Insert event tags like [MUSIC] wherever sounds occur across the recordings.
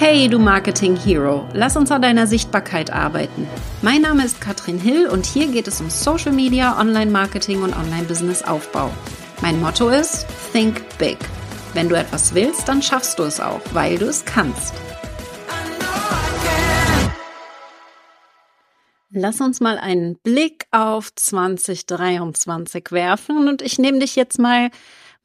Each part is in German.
Hey, du Marketing Hero, lass uns an deiner Sichtbarkeit arbeiten. Mein Name ist Katrin Hill und hier geht es um Social Media, Online-Marketing und Online-Business-Aufbau. Mein Motto ist Think Big. Wenn du etwas willst, dann schaffst du es auch, weil du es kannst. Lass uns mal einen Blick auf 2023 werfen und ich nehme dich jetzt mal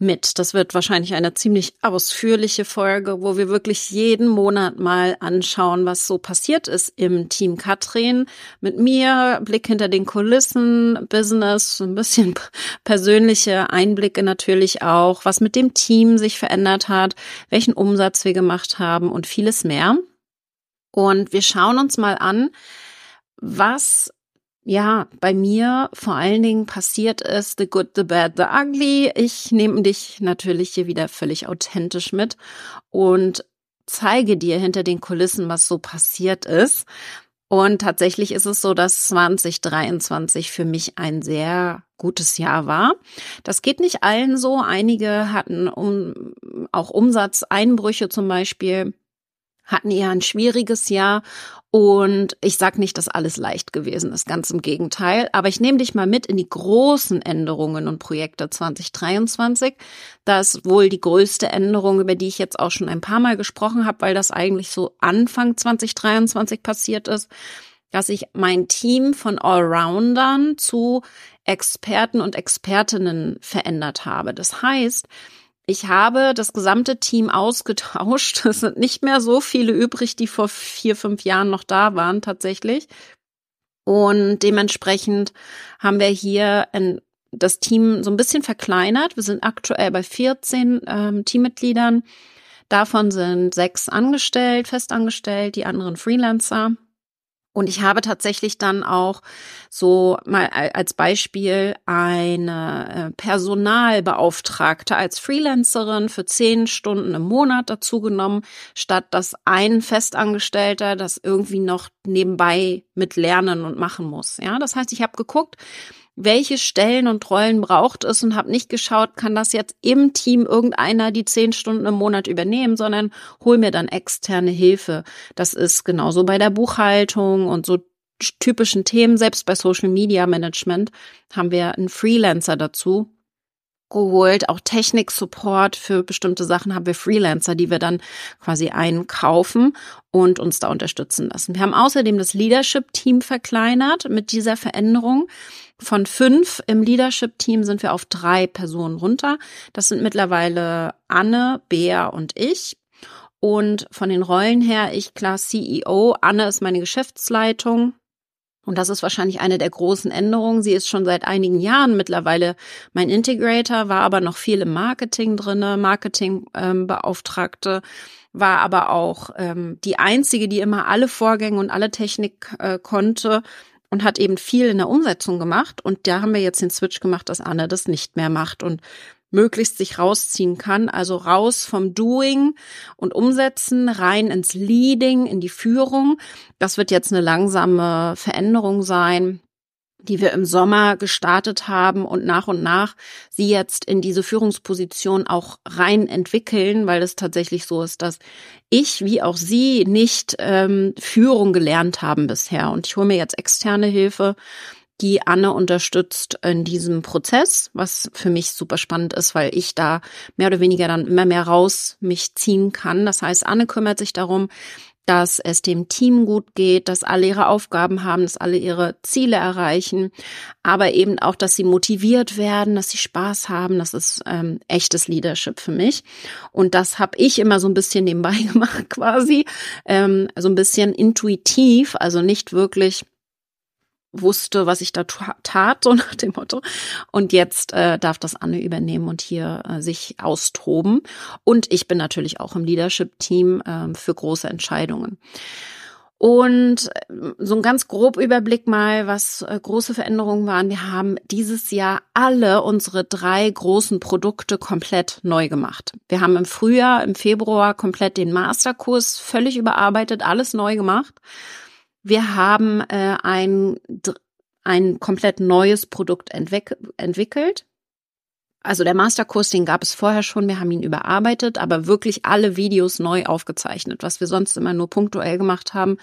mit. Das wird wahrscheinlich eine ziemlich ausführliche Folge, wo wir wirklich jeden Monat mal anschauen, was so passiert ist im Team Katrin. Mit mir, Blick hinter den Kulissen, Business, ein bisschen persönliche Einblicke natürlich auch, was mit dem Team sich verändert hat, welchen Umsatz wir gemacht haben und vieles mehr. Und wir schauen uns mal an, was ja, bei mir vor allen Dingen passiert ist The Good, The Bad, The Ugly. Ich nehme dich natürlich hier wieder völlig authentisch mit und zeige dir hinter den Kulissen, was so passiert ist. Und tatsächlich ist es so, dass 2023 für mich ein sehr gutes Jahr war. Das geht nicht allen so. Einige hatten um, auch Umsatzeinbrüche zum Beispiel hatten eher ein schwieriges Jahr und ich sag nicht, dass alles leicht gewesen ist, ganz im Gegenteil, aber ich nehme dich mal mit in die großen Änderungen und Projekte 2023. Das ist wohl die größte Änderung, über die ich jetzt auch schon ein paar Mal gesprochen habe, weil das eigentlich so Anfang 2023 passiert ist, dass ich mein Team von Allroundern zu Experten und Expertinnen verändert habe. Das heißt, ich habe das gesamte Team ausgetauscht. [LAUGHS] Es sind nicht mehr so viele übrig, die vor vier, fünf Jahren noch da waren tatsächlich. Und dementsprechend haben wir hier ein, das Team so ein bisschen verkleinert. Wir sind aktuell bei 14 ähm, Teammitgliedern. Davon sind sechs angestellt, festangestellt, die anderen Freelancer. Und ich habe tatsächlich dann auch so mal als Beispiel eine äh, Personalbeauftragte als Freelancerin für zehn Stunden im Monat dazu genommen, statt dass ein Festangestellter das irgendwie noch nebenbei mit lernen und machen muss. Ja, das heißt, ich habe geguckt, welche Stellen und Rollen braucht es und habe nicht geschaut, kann das jetzt im Team irgendeiner die zehn Stunden im Monat übernehmen, sondern hol mir dann externe Hilfe. Das ist genauso bei der Buchhaltung und so typischen Themen, selbst bei Social Media Management haben wir einen Freelancer dazu, geholt. Auch Technik-Support für bestimmte Sachen haben wir Freelancer, die wir dann quasi einkaufen und uns da unterstützen lassen. Wir haben außerdem das Leadership-Team verkleinert mit dieser Veränderung. Von fünf im Leadership-Team sind wir auf drei Personen runter. Das sind mittlerweile Anne, Bea und ich. Und von den Rollen her, ich klar CEO, Anne ist meine Geschäftsleitung, und das ist wahrscheinlich eine der großen Änderungen. Sie ist schon seit einigen Jahren mittlerweile mein Integrator, war aber noch viel im Marketing drinne, Marketingbeauftragte, ähm, war aber auch ähm, die einzige, die immer alle Vorgänge und alle Technik äh, konnte und hat eben viel in der Umsetzung gemacht. Und da haben wir jetzt den Switch gemacht, dass Anne das nicht mehr macht. Und möglichst sich rausziehen kann. Also raus vom Doing und Umsetzen, rein ins Leading, in die Führung. Das wird jetzt eine langsame Veränderung sein die wir im Sommer gestartet haben und nach und nach sie jetzt in diese Führungsposition auch rein entwickeln, weil es tatsächlich so ist, dass ich wie auch sie nicht ähm, Führung gelernt haben bisher. Und ich hole mir jetzt externe Hilfe die Anne unterstützt in diesem Prozess, was für mich super spannend ist, weil ich da mehr oder weniger dann immer mehr raus mich ziehen kann. Das heißt, Anne kümmert sich darum, dass es dem Team gut geht, dass alle ihre Aufgaben haben, dass alle ihre Ziele erreichen, aber eben auch, dass sie motiviert werden, dass sie Spaß haben. Das ist ähm, echtes Leadership für mich. Und das habe ich immer so ein bisschen nebenbei [LAUGHS] gemacht quasi, ähm, so ein bisschen intuitiv, also nicht wirklich wusste, was ich da tat, so [LAUGHS] nach dem Motto. Und jetzt äh, darf das Anne übernehmen und hier äh, sich austoben. Und ich bin natürlich auch im Leadership-Team äh, für große Entscheidungen. Und äh, so ein ganz grob Überblick mal, was äh, große Veränderungen waren. Wir haben dieses Jahr alle unsere drei großen Produkte komplett neu gemacht. Wir haben im Frühjahr, im Februar komplett den Masterkurs völlig überarbeitet, alles neu gemacht. Wir haben äh, ein, ein komplett neues Produkt entwick entwickelt. also der Masterkurs, den gab es vorher schon, wir haben ihn überarbeitet, aber wirklich alle Videos neu aufgezeichnet, was wir sonst immer nur punktuell gemacht haben.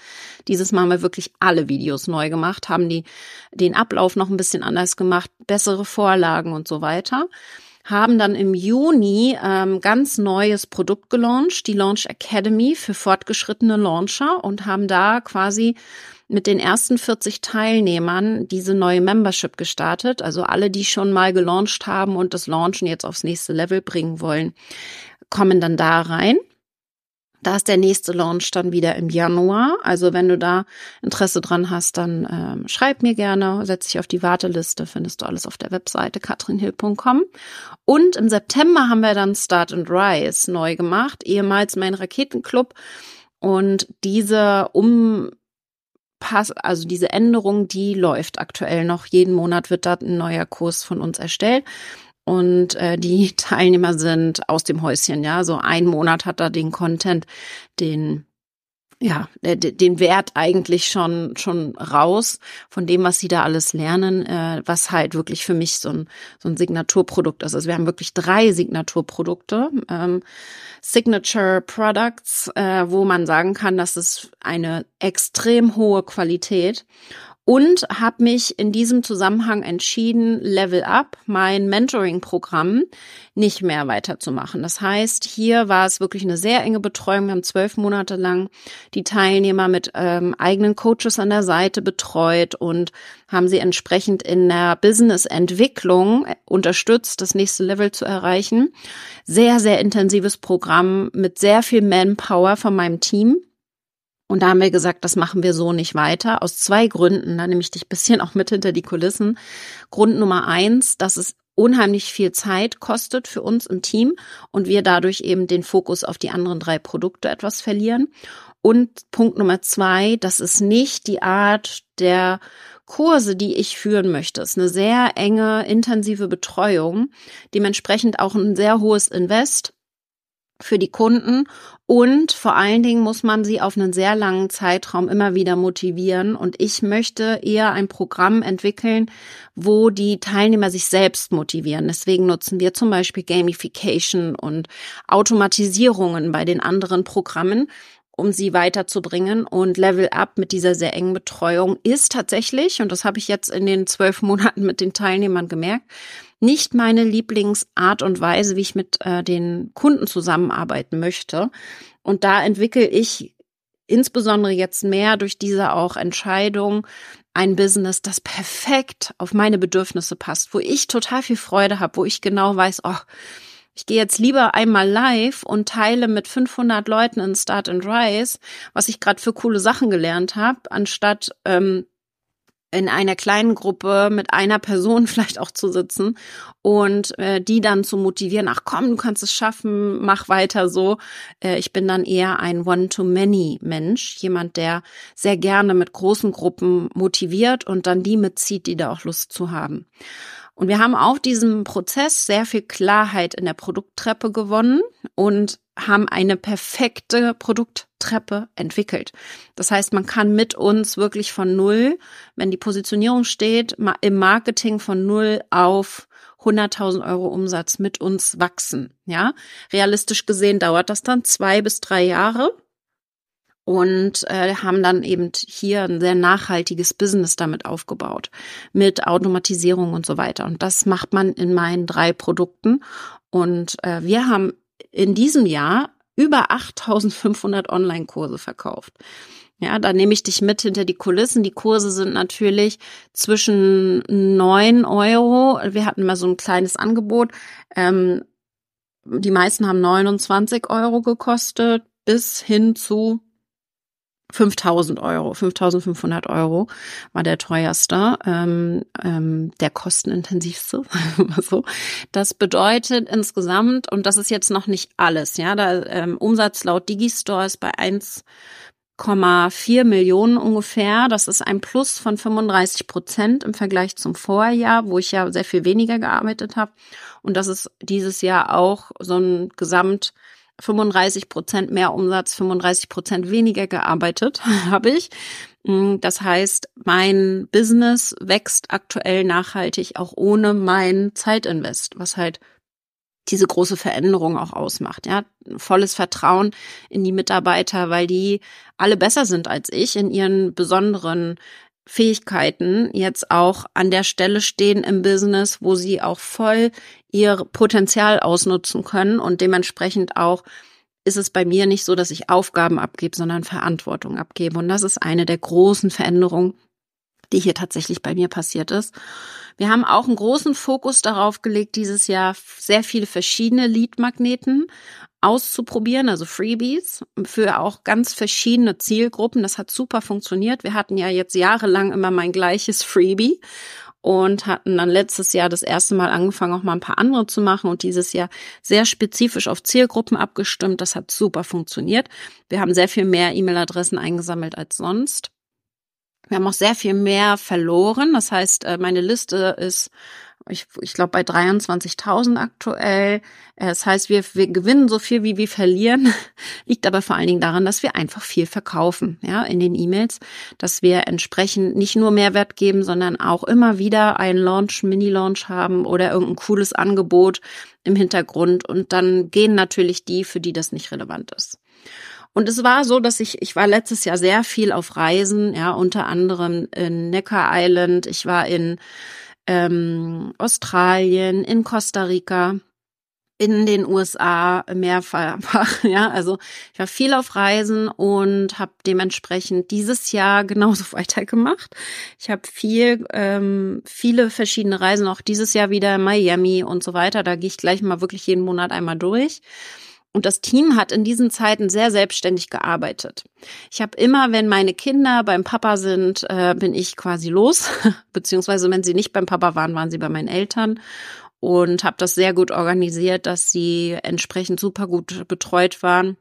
Dieses Mal haben wir wirklich alle Videos neu gemacht, haben die, den Ablauf noch ein bisschen anders gemacht, bessere Vorlagen und so weiter haben dann im Juni ähm, ganz neues Produkt gelauncht, die Launch Academy für fortgeschrittene Launcher und haben da quasi mit den ersten 40 Teilnehmern diese neue Membership gestartet. Also alle, die schon mal gelauncht haben und das Launchen jetzt aufs nächste Level bringen wollen, kommen dann da rein. Da ist der nächste Launch dann wieder im Januar. Also wenn du da Interesse dran hast, dann ähm, schreib mir gerne, setz dich auf die Warteliste, findest du alles auf der Webseite katrinhill.com. Und im September haben wir dann Start and Rise neu gemacht, ehemals mein Raketenclub. Und diese um Pass, also diese Änderung, die läuft aktuell noch. Jeden Monat wird da ein neuer Kurs von uns erstellt. Und äh, die [LAUGHS] Teilnehmer sind aus dem Häuschen, ja. So ein Monat hat er den Content, den ja, den Wert eigentlich schon schon raus von dem, was sie da alles lernen, äh, was halt wirklich für mich so ein so ein Signaturprodukt ist. Also wir haben wirklich drei Signaturprodukte, ähm, Signature Products, äh, wo man sagen kann, das ist eine extrem hohe Qualität und habe mich in diesem Zusammenhang entschieden, Level Up, mein Mentoring-Programm, nicht mehr weiterzumachen. Das heißt, hier war es wirklich eine sehr enge Betreuung. Wir haben zwölf Monate lang die Teilnehmer mit ähm, eigenen Coaches an der Seite betreut und haben sie entsprechend in der Business-Entwicklung unterstützt, das nächste Level zu erreichen. Sehr, sehr intensives Programm mit sehr viel Manpower von meinem Team. Und da haben wir gesagt, das machen wir so nicht weiter. Aus zwei Gründen. Da nehme ich dich bisschen auch mit hinter die Kulissen. Grund Nummer eins, dass es unheimlich viel Zeit kostet für uns im Team und wir dadurch eben den Fokus auf die anderen drei Produkte etwas verlieren. Und Punkt Nummer zwei, das ist nicht die Art der Kurse, die ich führen möchte. Es ist eine sehr enge, intensive Betreuung, dementsprechend auch ein sehr hohes Invest für die Kunden und vor allen Dingen muss man sie auf einen sehr langen Zeitraum immer wieder motivieren. Und ich möchte eher ein Programm entwickeln, wo die Teilnehmer sich selbst motivieren. Deswegen nutzen wir zum Beispiel Gamification und Automatisierungen bei den anderen Programmen, um sie weiterzubringen. Und Level Up mit dieser sehr engen Betreuung ist tatsächlich, und das habe ich jetzt in den zwölf Monaten mit den Teilnehmern gemerkt, nicht meine Lieblingsart und Weise, wie ich mit äh, den Kunden zusammenarbeiten möchte. Und da entwickle ich insbesondere jetzt mehr durch diese auch Entscheidung ein Business, das perfekt auf meine Bedürfnisse passt, wo ich total viel Freude habe, wo ich genau weiß, oh, ich gehe jetzt lieber einmal live und teile mit 500 Leuten in Start and Rise, was ich gerade für coole Sachen gelernt habe, anstatt ähm, in einer kleinen Gruppe mit einer Person [LAUGHS] vielleicht auch zu sitzen und äh, die dann zu motivieren, ach komm, du kannst es schaffen, mach weiter so. Äh, ich bin dann eher ein One-to-Many-Mensch, jemand, der sehr gerne mit großen Gruppen motiviert und dann die mitzieht, die da auch Lust zu haben. Und wir haben auf diesem Prozess sehr viel Klarheit in der Produkttreppe gewonnen und haben eine perfekte Produkttreppe entwickelt. Das heißt, man kann mit uns wirklich von null, wenn die Positionierung steht, im Marketing von null auf 100.000 Euro Umsatz mit uns wachsen. Ja, realistisch gesehen dauert das dann zwei bis drei Jahre und äh, haben dann eben hier ein sehr nachhaltiges Business damit aufgebaut mit Automatisierung und so weiter. Und das macht man in meinen drei Produkten. Und äh, wir haben in diesem Jahr über 8500 Online-Kurse verkauft. Ja, da nehme ich dich mit hinter die Kulissen. Die Kurse sind natürlich zwischen neun Euro. Wir hatten mal so ein kleines Angebot. Ähm, die meisten haben 29 Euro gekostet bis hin zu 5000 Euro, 5500 Euro war der teuerste, ähm, ähm, der kostenintensivste, [LAUGHS] so. Das bedeutet insgesamt, und das ist jetzt noch nicht alles, ja, da ähm, Umsatz laut Digistore ist bei 1,4 Millionen ungefähr. Das ist ein Plus von 35 Prozent im Vergleich zum Vorjahr, wo ich ja sehr viel weniger gearbeitet habe. Und das ist dieses Jahr auch so ein Gesamt 35 Prozent mehr Umsatz, 35 Prozent weniger gearbeitet [LAUGHS] habe ich. Mm, das heißt, mein Business wächst aktuell nachhaltig auch ohne mein Zeitinvest, was halt diese große Veränderung auch ausmacht. Ja, volles Vertrauen in die Mitarbeiter, weil die alle besser sind als ich in ihren besonderen Fähigkeiten jetzt auch an der Stelle stehen im Business, wo sie auch voll ihr Potenzial ausnutzen können und dementsprechend auch ist es bei mir nicht so, dass ich Aufgaben abgebe, sondern Verantwortung abgebe. Und das ist eine der großen Veränderungen, die hier tatsächlich bei mir passiert ist. Wir haben auch einen großen Fokus darauf gelegt, dieses Jahr sehr viele verschiedene Lead-Magneten auszuprobieren, also Freebies für auch ganz verschiedene Zielgruppen. Das hat super funktioniert. Wir hatten ja jetzt jahrelang immer mein gleiches Freebie und hatten dann letztes Jahr das erste Mal angefangen, auch mal ein paar andere zu machen und dieses Jahr sehr spezifisch auf Zielgruppen abgestimmt. Das hat super funktioniert. Wir haben sehr viel mehr E-Mail-Adressen eingesammelt als sonst. Wir haben auch sehr viel mehr verloren. Das heißt, äh, meine Liste ist, ich, ich glaube, bei 23.000 aktuell. Äh, das heißt, wir, wir gewinnen so viel, wie wir verlieren. [LAUGHS] Liegt aber vor allen Dingen daran, dass wir einfach viel verkaufen, ja, in den E-Mails, dass wir entsprechend nicht nur Mehrwert geben, sondern auch immer wieder einen Launch, Mini-Launch haben oder irgendein cooles Angebot im Hintergrund. Und dann gehen natürlich die, für die das nicht relevant ist. Und es war so, dass ich, ich war letztes Jahr sehr viel auf Reisen, ja, unter anderem in Neckar Island, ich war in ähm, Australien, in Costa Rica, in den USA mehrfach, [LAUGHS] ja, also ich war viel auf Reisen und habe dementsprechend dieses Jahr [LAUGHS] genauso weitergemacht. Ich habe viel, ähm, viele verschiedene Reisen, auch dieses Jahr wieder Miami und so weiter. Da gehe ich gleich mal wirklich jeden Monat einmal durch. Und das Team hat in diesen Zeiten sehr selbstständig gearbeitet. Ich habe immer, wenn meine Kinder beim Papa sind, äh, bin ich quasi los, [LAUGHS] beziehungsweise wenn sie nicht beim Papa waren, waren sie bei meinen Eltern und habe das sehr gut organisiert, dass sie entsprechend super gut betreut waren.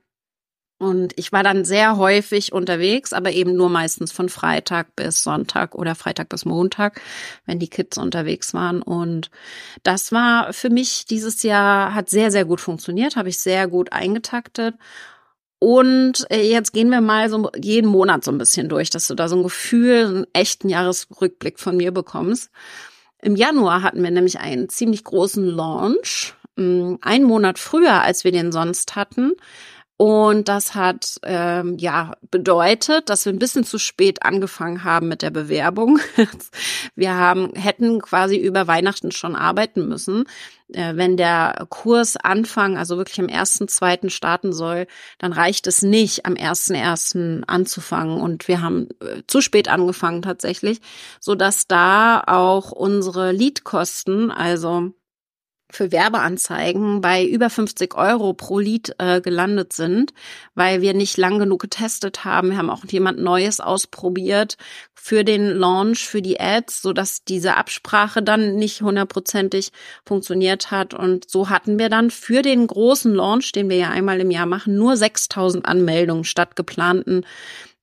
Und ich war dann sehr häufig unterwegs, aber eben nur meistens von Freitag bis Sonntag oder Freitag bis Montag, wenn die Kids unterwegs waren. Und das war für mich dieses Jahr, hat sehr, sehr gut funktioniert, habe ich sehr gut eingetaktet. Und äh, jetzt gehen wir mal so jeden Monat so ein bisschen durch, dass du da so ein Gefühl, einen echten Jahresrückblick von mir bekommst. Im Januar hatten wir nämlich einen ziemlich großen Launch, mm, einen Monat früher, als wir den sonst hatten. Und das hat ähm, ja bedeutet, dass wir ein bisschen zu spät angefangen haben mit der Bewerbung. [LAUGHS] wir haben hätten quasi über Weihnachten schon arbeiten müssen. Äh, wenn der Kurs Anfang, also wirklich am ersten, zweiten starten soll, dann reicht es nicht, am ersten ersten anzufangen. Und wir haben äh, zu spät angefangen tatsächlich, so dass da auch unsere Leadkosten, also für Werbeanzeigen bei über 50 Euro pro Lied äh, gelandet sind, weil wir nicht lang genug getestet haben. Wir haben auch jemand Neues ausprobiert für den Launch, für die Ads, so dass diese Absprache dann nicht hundertprozentig funktioniert hat. Und so hatten wir dann für den großen Launch, den wir ja einmal im Jahr machen, nur 6000 Anmeldungen statt geplanten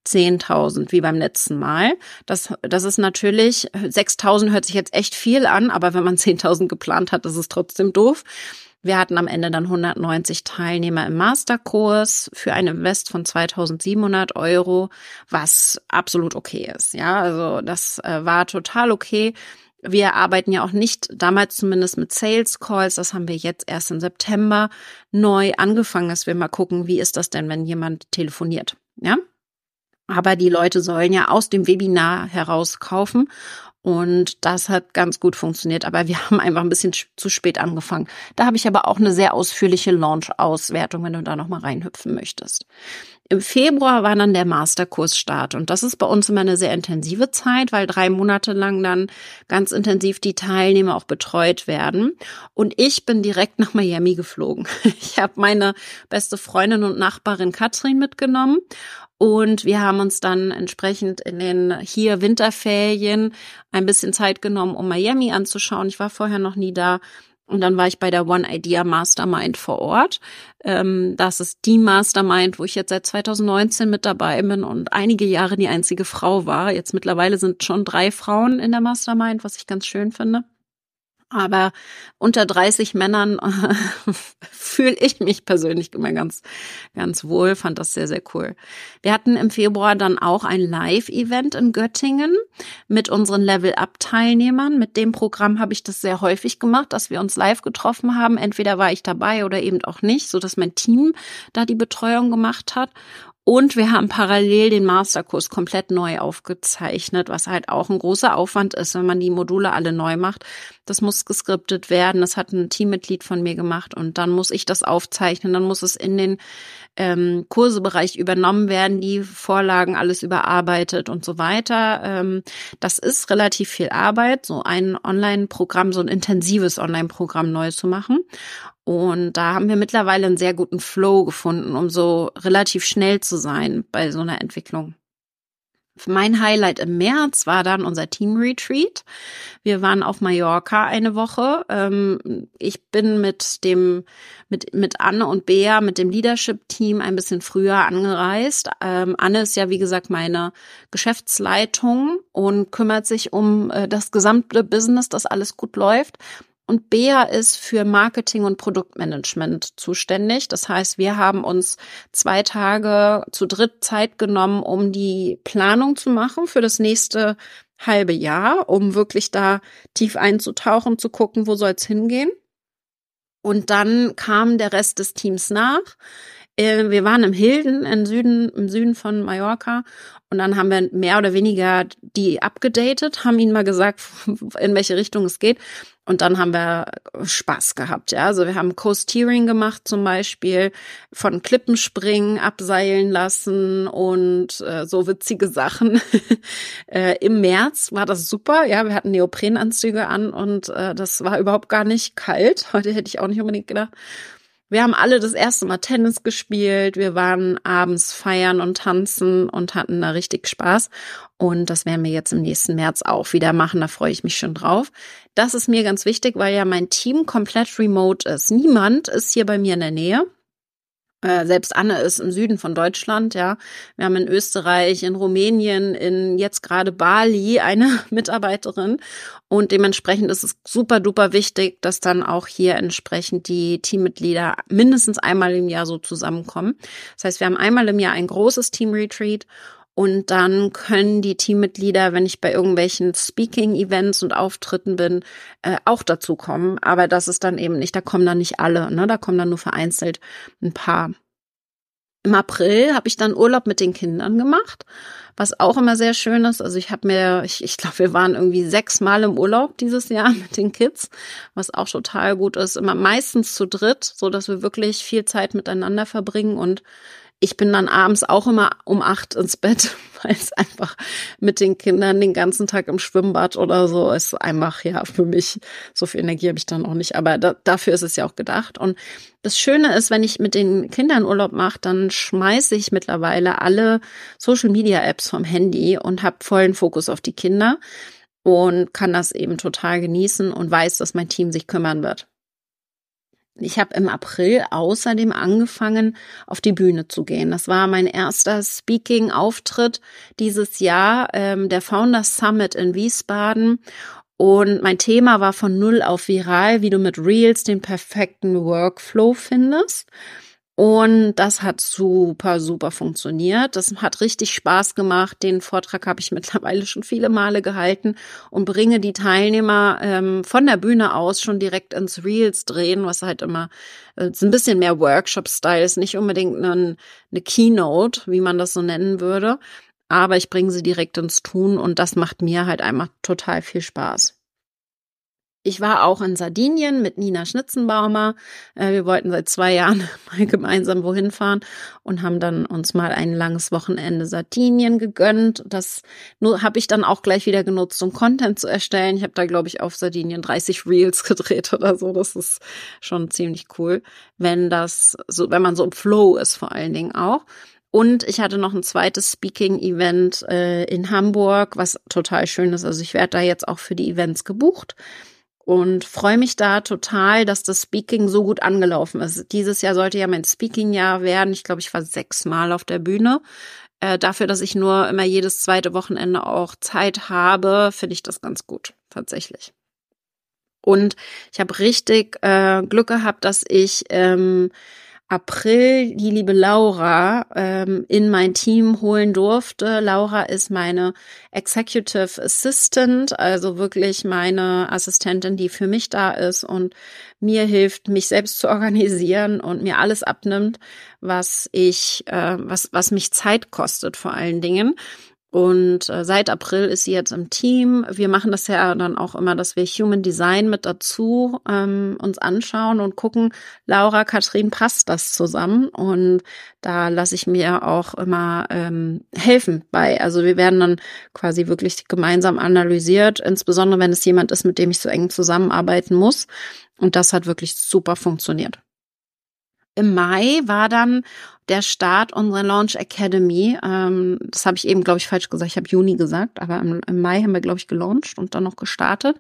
10.000 wie beim letzten Mal. Das, das ist natürlich, 6.000 hört sich jetzt echt viel an, aber wenn man [LAUGHS] 10.000 geplant hat, ist es trotzdem doof. Wir hatten am Ende dann 190 Teilnehmer im Masterkurs für ein Invest von 2700 Euro, was absolut okay ist. Ja, also das äh, war total okay. Wir arbeiten ja auch nicht, damals zumindest mit Sales Calls, das haben wir jetzt erst im September neu angefangen, dass wir mal gucken, wie ist das denn, wenn jemand telefoniert. Ja, aber die Leute sollen ja aus dem Webinar heraus kaufen. Und das hat ganz gut funktioniert. Aber wir [LAUGHS] haben einfach ein bisschen zu spät angefangen. Da habe ich aber auch eine sehr ausführliche Launch-Auswertung, wenn du da nochmal reinhüpfen möchtest. Im Februar war dann der Masterkursstart und das ist bei uns immer eine sehr intensive Zeit, weil drei Monate lang dann ganz intensiv die Teilnehmer auch betreut werden. Und ich bin direkt [LAUGHS] nach Miami geflogen. Ich habe meine beste Freundin und Nachbarin Katrin mitgenommen und wir haben uns dann entsprechend in den hier Winterferien ein bisschen Zeit genommen, um Miami anzuschauen. Ich war vorher noch nie da. Und dann war ich bei der One Idea Mastermind vor Ort. Ähm, das ist die Mastermind, wo ich jetzt seit 2019 mit dabei bin und einige Jahre die einzige Frau war. Jetzt mittlerweile sind schon drei Frauen in der Mastermind, was ich ganz schön finde. Aber unter 30 Männern [LAUGHS] fühle ich mich persönlich immer ganz, ganz wohl, fand das sehr, sehr cool. Wir hatten im Februar dann auch ein Live-Event in Göttingen mit unseren Level-Up-Teilnehmern. Mit dem Programm habe ich das sehr häufig gemacht, dass wir uns live getroffen haben. Entweder war ich dabei oder eben auch nicht, so dass mein Team da die Betreuung gemacht hat. Und wir haben parallel den Masterkurs komplett neu aufgezeichnet, was halt auch ein großer Aufwand ist, wenn man die Module alle neu macht. Das muss geskriptet werden. Das hat ein Teammitglied von mir gemacht und dann muss ich das aufzeichnen. Dann muss es in den ähm, Kursebereich übernommen werden, die Vorlagen alles überarbeitet und so weiter. Ähm, das ist relativ viel Arbeit, so ein Online-Programm, so ein intensives Online-Programm neu zu machen. Und da haben wir mittlerweile einen sehr guten Flow gefunden, um so relativ schnell zu sein bei so einer Entwicklung. Mein Highlight im März war dann unser Team Retreat. Wir waren auf Mallorca eine Woche. Ähm, ich bin mit dem, mit, mit Anne und Bea, mit dem Leadership-Team ein bisschen früher angereist. Ähm, Anne ist ja, wie gesagt, meine Geschäftsleitung und kümmert sich um äh, das gesamte Business, dass alles gut läuft. Und Bea ist für Marketing und Produktmanagement zuständig. Das heißt, wir haben uns zwei Tage zu dritt Zeit genommen, um die Planung zu machen für das nächste halbe Jahr, um wirklich da tief einzutauchen, zu gucken, wo soll es hingehen. Und dann kam der Rest des Teams nach. Äh, wir waren im Hilden im Süden, im Süden von Mallorca und dann haben wir mehr oder weniger die abgedatet, haben ihnen mal gesagt, [LAUGHS] in welche Richtung es geht. Und dann haben wir Spaß gehabt, ja. Also wir haben Co-Steering gemacht zum Beispiel, von Klippenspringen abseilen lassen und äh, so witzige Sachen. [LAUGHS] äh, Im März war das super, ja. Wir hatten Neoprenanzüge an und äh, das war überhaupt gar nicht kalt. [LAUGHS] Heute hätte ich auch nicht unbedingt gedacht. Wir haben alle das erste Mal Tennis gespielt. Wir waren abends feiern und tanzen und hatten da richtig Spaß. Und das werden wir jetzt im nächsten März auch wieder machen. Da freue ich mich schon drauf. Das ist mir ganz wichtig, weil ja mein Team komplett remote ist. Niemand ist hier bei mir in der Nähe. Äh, selbst Anne ist im Süden von Deutschland, ja. Wir haben in Österreich, in Rumänien, in jetzt gerade Bali eine [LAUGHS] Mitarbeiterin. Und dementsprechend ist es super duper wichtig, dass dann auch hier entsprechend die Teammitglieder mindestens einmal im Jahr so zusammenkommen. Das heißt, wir haben einmal im Jahr ein großes Team-Retreat und dann können die Teammitglieder, wenn ich bei irgendwelchen Speaking-Events und Auftritten bin, äh, auch dazu kommen. Aber das ist dann eben nicht, da kommen dann nicht alle, ne? Da kommen dann nur vereinzelt ein paar. Im April habe ich dann Urlaub mit den Kindern gemacht, was auch immer sehr schön ist. Also ich habe mir, ich, ich glaube, wir waren irgendwie sechs Mal im Urlaub dieses Jahr [LAUGHS] mit den Kids, was auch total gut ist. Immer meistens zu dritt, so dass wir wirklich viel Zeit miteinander verbringen und ich bin dann abends auch immer um acht ins Bett, [LAUGHS] weil es einfach mit den Kindern den ganzen Tag im Schwimmbad oder so ist einfach, ja, für mich, so viel Energie habe ich dann auch nicht, aber da, dafür ist es ja auch gedacht. Und das Schöne ist, wenn ich mit den Kindern Urlaub mache, dann schmeiße ich mittlerweile alle Social Media Apps vom Handy und habe vollen Fokus auf die Kinder und kann das eben total genießen und weiß, dass mein Team sich kümmern wird. Ich habe im April außerdem angefangen, auf die Bühne zu gehen. Das war mein erster Speaking-Auftritt dieses Jahr, ähm, der Founders Summit in Wiesbaden. Und mein Thema war von Null auf Viral, wie du mit Reels den perfekten Workflow findest. Und das hat super, super funktioniert. Das hat richtig Spaß gemacht. Den Vortrag habe ich [LAUGHS] mittlerweile schon viele Male gehalten und bringe die Teilnehmer ähm, von der Bühne aus schon direkt ins Reels drehen, was halt immer äh, ein bisschen mehr Workshop-Style ist, nicht unbedingt eine, eine Keynote, wie man das so nennen würde. Aber ich bringe sie direkt ins Tun und das macht mir halt einfach total viel Spaß. Ich war auch in Sardinien mit Nina Schnitzenbaumer. Äh, wir wollten seit zwei Jahren [LAUGHS] mal gemeinsam wohin fahren und haben dann uns mal ein langes Wochenende Sardinien gegönnt. Das habe ich dann auch gleich wieder genutzt, um Content zu erstellen. Ich habe da, glaube ich, auf Sardinien 30 Reels [LAUGHS] gedreht oder so. Das ist schon ziemlich cool, wenn das so, wenn man so im Flow ist, vor allen Dingen auch. Und ich hatte noch ein zweites Speaking-Event äh, in Hamburg, was total schön ist. Also ich werde da jetzt auch für die Events gebucht und freue mich da total, dass das Speaking so gut angelaufen ist. Dieses Jahr sollte ja mein Speaking-Jahr werden. Ich glaube, ich war sechsmal auf der Bühne. Äh, dafür, dass ich nur immer jedes zweite Wochenende auch Zeit habe, finde ich das ganz gut, tatsächlich. Und ich habe richtig äh, Glück gehabt, dass ich ähm, April die liebe Laura ähm, in mein Team holen durfte. Laura ist meine Executive Assistant, also wirklich meine Assistentin, die für mich da ist und mir hilft, mich selbst zu organisieren und mir alles abnimmt, was ich, äh, was, was mich Zeit kostet vor allen Dingen. Und äh, seit April ist sie jetzt im Team. Wir machen das ja dann auch immer, dass wir Human Design mit dazu ähm, uns anschauen und gucken, Laura, Katrin, passt das zusammen? Und da lasse ich mir auch immer ähm, helfen bei. Also wir werden dann quasi wirklich gemeinsam analysiert, insbesondere wenn es jemand ist, mit dem ich so eng zusammenarbeiten muss. Und das hat wirklich super funktioniert. Im Mai war dann der Start unserer Launch Academy. Ähm, das habe ich eben, glaube ich, falsch gesagt. Ich habe Juni gesagt, aber im, im Mai haben wir, glaube ich, gelauncht und dann noch gestartet.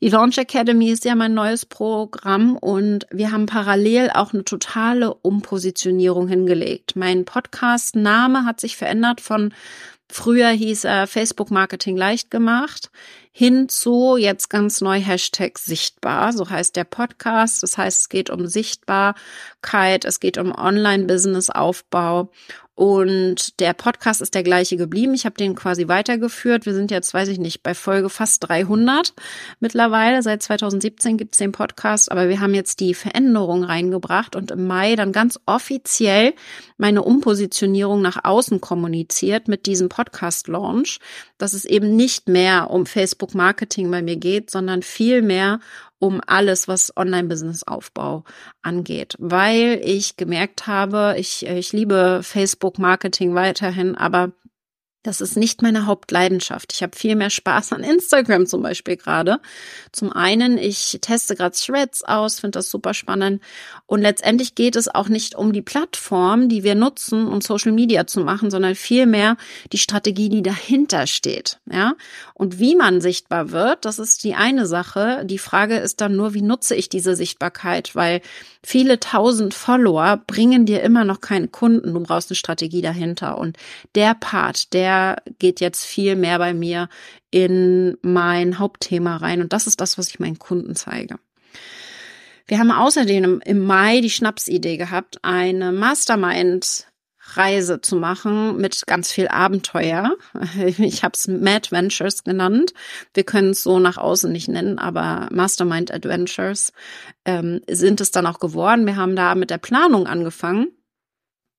Die Launch Academy ist ja mein neues Programm und wir haben parallel auch eine totale Umpositionierung hingelegt. Mein Podcast-Name hat sich verändert von Früher hieß er Facebook Marketing leicht gemacht hinzu jetzt ganz neu Hashtag sichtbar. So heißt der Podcast. Das heißt, es geht um Sichtbarkeit, es geht um Online-Business-Aufbau und der Podcast ist der gleiche geblieben. Ich habe den quasi weitergeführt. Wir sind jetzt, weiß ich nicht, bei Folge fast 300 mittlerweile. Seit 2017 gibt es den Podcast, aber wir haben jetzt die Veränderung reingebracht und im Mai dann ganz offiziell meine Umpositionierung nach außen kommuniziert mit diesem Podcast-Launch, dass es eben nicht mehr um Facebook-Marketing bei mir geht, sondern viel mehr um alles, was Online-Business-Aufbau angeht, weil ich gemerkt habe, ich, ich liebe Facebook-Marketing weiterhin, aber das ist nicht meine Hauptleidenschaft. Ich habe viel mehr Spaß an Instagram zum Beispiel gerade. Zum einen, ich teste gerade Threads aus, finde das super spannend. Und letztendlich geht es auch nicht um die Plattform, die wir nutzen, um Social Media zu machen, sondern vielmehr die Strategie, die dahinter steht. Ja. Und wie man sichtbar wird, das ist die eine Sache. Die Frage ist dann nur, wie nutze ich diese Sichtbarkeit? Weil viele tausend Follower bringen dir immer noch keine Kunden. Du brauchst eine Strategie dahinter. Und der Part, der der geht jetzt viel mehr bei mir in mein Hauptthema rein. Und das ist das, was ich meinen Kunden zeige. Wir haben außerdem im Mai die Schnapsidee gehabt, eine Mastermind Reise zu machen mit ganz viel Abenteuer. [LAUGHS] Ich habe es Mad Ventures genannt. Wir können es so nach außen nicht nennen, aber Mastermind Adventures ähm, sind es dann auch geworden. Wir haben da mit der Planung angefangen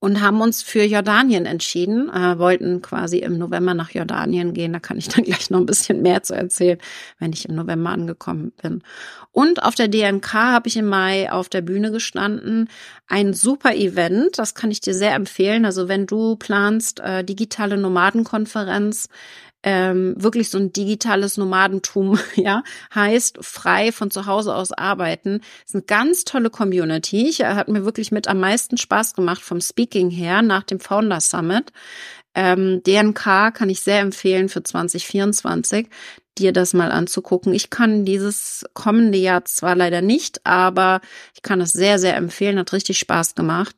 und haben uns für Jordanien entschieden, äh, wollten quasi im November nach Jordanien gehen. Da kann ich dann [LAUGHS] gleich noch ein bisschen mehr zu erzählen, wenn ich im November angekommen bin. Und auf der DNK habe ich im Mai auf der Bühne gestanden. Ein super Event, das kann ich dir sehr empfehlen. Also wenn du planst, äh, digitale Nomadenkonferenz, ähm, wirklich so ein digitales Nomadentum, [LAUGHS] ja, heißt frei von zu Hause aus arbeiten. Das ist eine ganz tolle Community. Ich, äh, hat mir wirklich mit am meisten Spaß gemacht vom Speaking her nach dem Founder Summit. Ähm, DNK kann ich sehr empfehlen für 2024 dir das mal anzugucken. Ich kann dieses kommende Jahr zwar leider nicht, aber ich kann es sehr, sehr empfehlen. Hat richtig Spaß gemacht.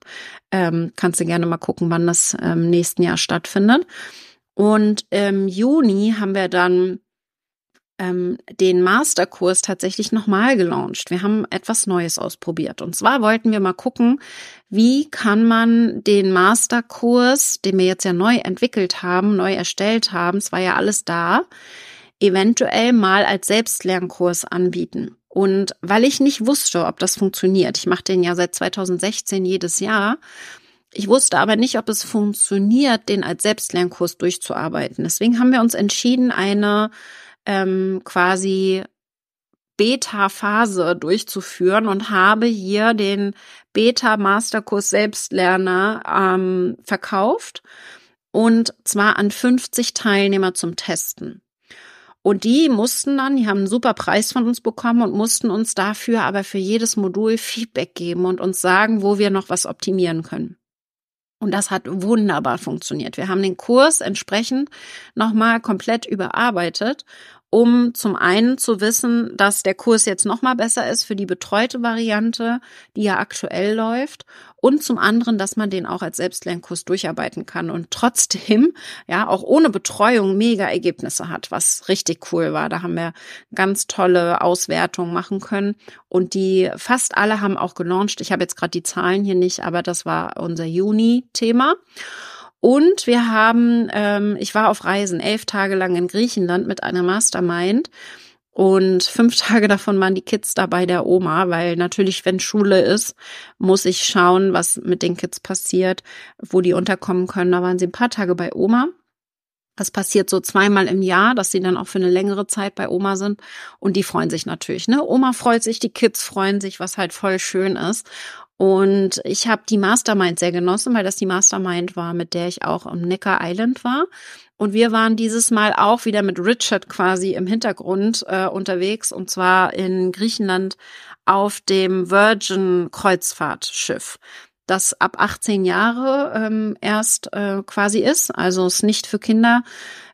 Ähm, kannst du gerne mal gucken, wann das im ähm, nächsten Jahr stattfindet. Und im Juni haben wir dann ähm, den Masterkurs tatsächlich nochmal gelauncht. Wir haben etwas Neues ausprobiert. Und zwar wollten wir mal gucken, wie kann man den Masterkurs, den wir jetzt ja neu entwickelt haben, neu erstellt haben, es war ja alles da, eventuell mal als Selbstlernkurs anbieten. Und weil ich nicht wusste, ob das funktioniert, ich mache den ja seit 2016 jedes Jahr, ich wusste aber nicht, ob es funktioniert, den als Selbstlernkurs durchzuarbeiten. Deswegen haben wir uns entschieden, eine ähm, quasi Beta-Phase durchzuführen und habe hier den Beta-Masterkurs Selbstlerner ähm, verkauft und zwar an 50 Teilnehmer zum Testen. Und die mussten dann, die haben einen super Preis von uns bekommen und mussten uns dafür aber für jedes Modul Feedback geben und uns sagen, wo wir noch was optimieren können. Und das hat wunderbar funktioniert. Wir haben den Kurs entsprechend nochmal komplett überarbeitet um zum einen zu wissen, dass der Kurs jetzt noch mal besser ist für die betreute Variante, die ja aktuell läuft und zum anderen, dass man den auch als Selbstlernkurs durcharbeiten kann und trotzdem, ja, auch ohne Betreuung mega Ergebnisse hat, was richtig cool war. Da haben wir ganz tolle Auswertungen machen können und die fast alle haben auch gelauncht. Ich habe jetzt gerade die Zahlen hier nicht, aber das war unser Juni-Thema. Und wir haben, ähm, ich war auf Reisen elf Tage lang in Griechenland mit einer Mastermind. Und fünf Tage davon waren die Kids da bei der Oma, weil natürlich, wenn Schule ist, muss ich schauen, was mit den Kids passiert, wo die unterkommen können. Da waren sie ein paar Tage bei Oma. Das passiert so zweimal im Jahr, dass sie dann auch für eine längere Zeit bei Oma sind. Und die freuen sich natürlich. Ne? Oma freut sich, die Kids freuen sich, was halt voll schön ist. Und ich habe die Mastermind sehr genossen, weil das die Mastermind war, mit der ich auch am Neckar Island war. Und wir waren dieses Mal auch wieder mit Richard quasi im Hintergrund äh, unterwegs und zwar in Griechenland auf dem Virgin Kreuzfahrtschiff das ab 18 Jahre ähm, erst äh, quasi ist. Also ist nicht für Kinder.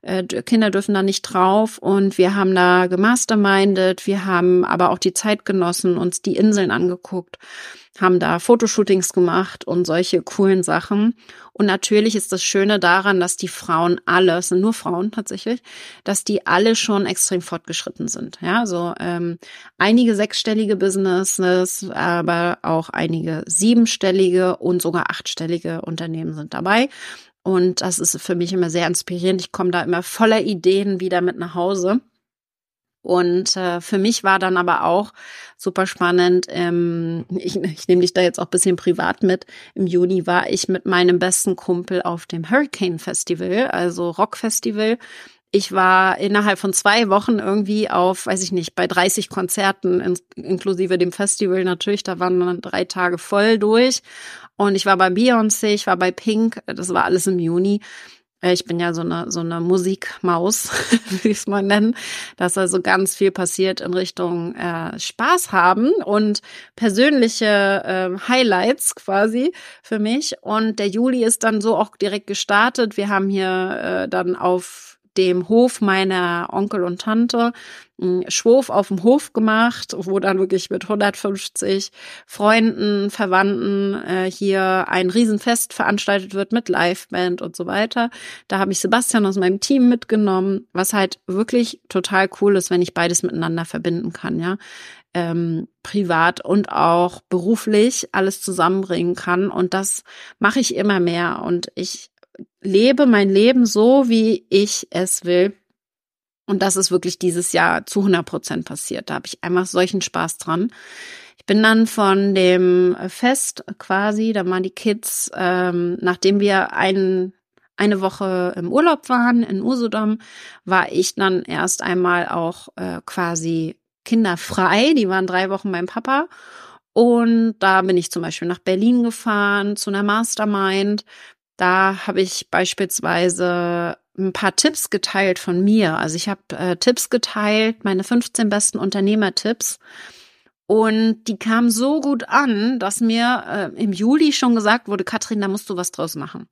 Äh, Kinder dürfen da nicht drauf. Und wir haben da gemastermindet. Wir haben aber auch die Zeit genossen, uns die Inseln angeguckt haben da Fotoshootings gemacht und solche coolen Sachen. Und natürlich ist das Schöne daran, dass die Frauen alle, es sind nur Frauen tatsächlich, dass die alle schon extrem fortgeschritten sind. Ja, so ähm, einige sechsstellige Businesses, aber auch einige siebenstellige und sogar achtstellige Unternehmen sind dabei. Und das ist für mich immer sehr inspirierend. Ich komme da immer voller Ideen wieder mit nach Hause. Und äh, für mich war dann aber auch super spannend, ähm, [LAUGHS] ich, ich nehme dich da jetzt auch bisschen privat mit, im Juni war ich mit meinem besten Kumpel auf dem Hurricane Festival, also Rock Festival. Ich war innerhalb von zwei Wochen irgendwie auf, weiß ich nicht, bei 30 Konzerten, in, inklusive dem Festival natürlich, da waren dann drei Tage voll durch. Und ich war bei Beyoncé, ich war bei Pink, das war alles im Juni. Äh, ich bin ja so eine, so eine Musikmaus, [LAUGHS] wie ich es mal nennen, dass also ganz viel passiert in Richtung äh, Spaß haben und persönliche äh, Highlights quasi für mich. Und der Juli ist dann so auch direkt gestartet. Wir haben hier äh, dann auf dem Hof meiner Onkel und Tante einen Schwurf auf dem Hof gemacht, wo dann wirklich mit 150 Freunden, Verwandten äh, hier ein Riesenfest veranstaltet wird mit Liveband und so weiter. Da habe ich Sebastian aus meinem Team mitgenommen, was halt wirklich total cool ist, wenn ich beides miteinander verbinden kann, ja. Ähm, privat und auch beruflich alles zusammenbringen kann. Und das mache ich immer mehr. Und ich lebe mein Leben so, wie ich es will. Und das ist wirklich dieses Jahr zu 100 Prozent passiert. Da habe ich einfach solchen Spaß dran. Ich bin dann von dem Fest quasi, da waren die Kids, ähm, nachdem wir ein, eine Woche im Urlaub waren in Usedom, war ich dann erst einmal auch äh, quasi kinderfrei. Die waren drei Wochen beim Papa. Und da bin ich zum Beispiel nach Berlin gefahren zu einer Mastermind, da habe ich beispielsweise ein paar Tipps geteilt von mir. Also ich habe äh, Tipps geteilt, meine 15 besten Unternehmertipps. Und die kamen so gut an, dass mir äh, im Juli schon gesagt wurde, Katrin, da musst du was draus machen.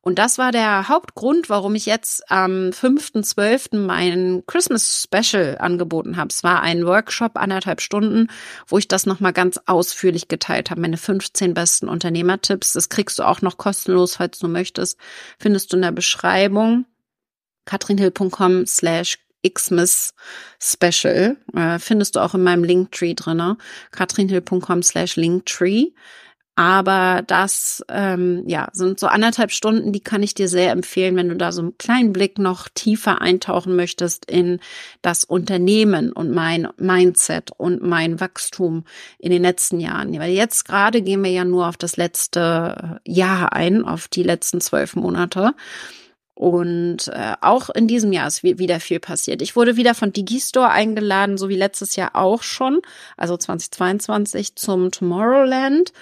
Und das war der Hauptgrund, warum ich jetzt am 5.12. mein Christmas Special angeboten habe. Es war ein Workshop, anderthalb Stunden, wo ich das nochmal ganz ausführlich geteilt habe. Meine 15 besten Unternehmertipps. Das kriegst du auch noch kostenlos, falls du möchtest. Findest du in der Beschreibung katrinhill.com slash Xmas Special. Äh, findest du auch in meinem Linktree drinne. katrinhill.com slash Linktree. Aber das ähm, ja, sind so anderthalb Stunden, die kann ich dir sehr empfehlen, wenn du da so einen kleinen Blick noch tiefer eintauchen möchtest in das Unternehmen und mein Mindset und mein Wachstum in den letzten Jahren. Weil jetzt gerade gehen wir ja nur auf das letzte Jahr ein, auf die letzten zwölf Monate. Und äh, auch in diesem Jahr ist wieder viel passiert. Ich wurde wieder von Digistore eingeladen, so wie letztes Jahr auch schon, also 2022 zum Tomorrowland.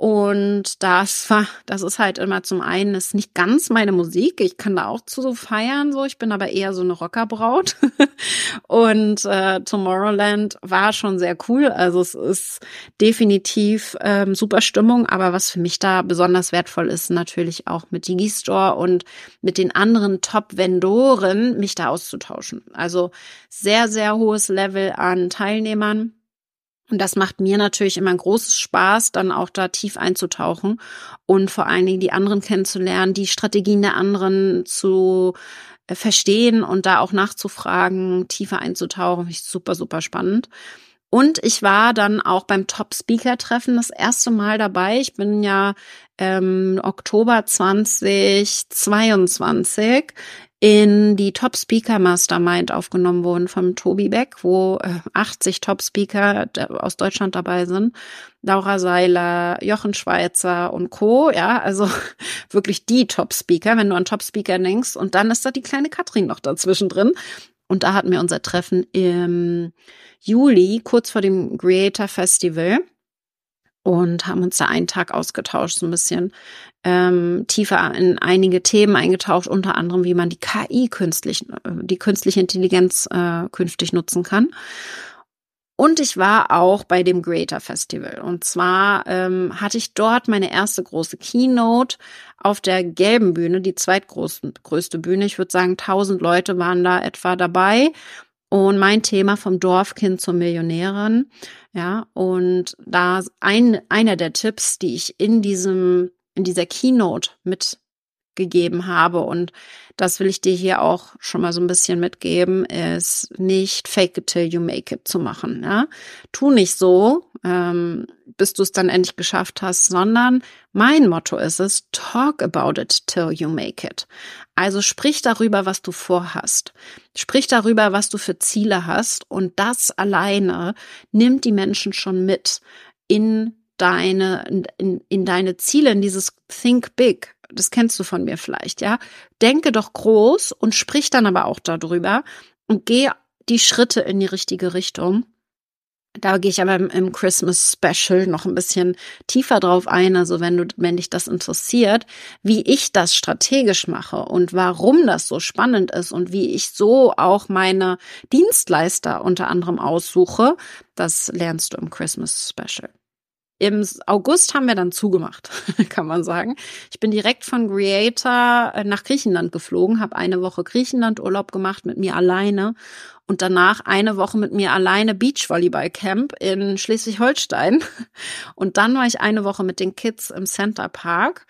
Und das war, das ist halt immer zum einen, ist nicht ganz meine Musik. Ich kann da auch zu so feiern, so. Ich bin aber eher so eine Rockerbraut. [LAUGHS] und äh, Tomorrowland war schon sehr cool. Also es ist definitiv ähm, super Stimmung. Aber was für mich da besonders wertvoll ist, natürlich auch mit Digistore und mit den anderen Top-Vendoren mich da auszutauschen. Also sehr, sehr hohes Level an Teilnehmern und das macht mir natürlich immer großes Spaß, dann auch da tief einzutauchen und vor allen Dingen die anderen kennenzulernen, die Strategien der anderen zu äh, verstehen und da auch nachzufragen, tiefer einzutauchen. Ich super, super spannend. Und ich war dann auch beim Top-Speaker-Treffen das erste Mal dabei. Ich bin ja ähm, Oktober 2022 in die Top Speaker Mastermind aufgenommen wurden vom Tobi Beck, wo 80 äh, Top Speaker aus Deutschland dabei sind. Laura Seiler, Jochen Schweizer und Co. Ja, also [LAUGHS] wirklich die Top Speaker, wenn du an Top Speaker denkst. Und dann ist da die kleine Katrin noch dazwischen drin. Und da hatten wir unser Treffen im Juli, kurz vor dem Creator Festival und haben uns da einen Tag ausgetauscht, so ein bisschen ähm, tiefer in einige Themen eingetaucht, unter anderem, wie man die KI künstlich, die künstliche Intelligenz äh, künftig nutzen kann. Und ich war auch bei dem Greater Festival. Und zwar ähm, hatte ich dort meine erste große Keynote auf der gelben Bühne, die zweitgrößte Bühne. Ich würde sagen, 1000 Leute waren da etwa dabei. Und mein Thema vom Dorfkind zur Millionärin. Ja, und da ein, einer der Tipps, die ich in diesem, in dieser Keynote mitgegeben habe und das will ich dir hier auch schon mal so ein bisschen mitgeben, ist nicht fake it till you make it zu machen. Ja? Tu nicht so, ähm, bis du es dann endlich geschafft hast, sondern mein Motto ist es, talk about it till you make it. Also sprich darüber, was du vorhast. Sprich darüber, was du für Ziele hast und das alleine nimmt die Menschen schon mit in deine, in, in deine Ziele, in dieses Think Big das kennst du von mir vielleicht, ja. Denke doch groß und sprich dann aber auch darüber und geh die Schritte in die richtige Richtung. Da gehe ich aber im, im, Christmas Special noch ein bisschen tiefer drauf ein. Also wenn du, wenn dich das interessiert, wie ich das strategisch mache und warum das so spannend ist und wie ich so auch meine Dienstleister unter anderem aussuche, das lernst du im Christmas Special. Im August haben wir dann zugemacht, [LAUGHS] kann man sagen. Ich bin direkt von Creator äh, nach Griechenland geflogen, habe eine Woche Griechenland Urlaub gemacht mit mir alleine und danach eine Woche mit mir alleine Beachvolleyball Camp in Schleswig-Holstein. [LAUGHS] Und dann war ich eine Woche mit den Kids im Center Park.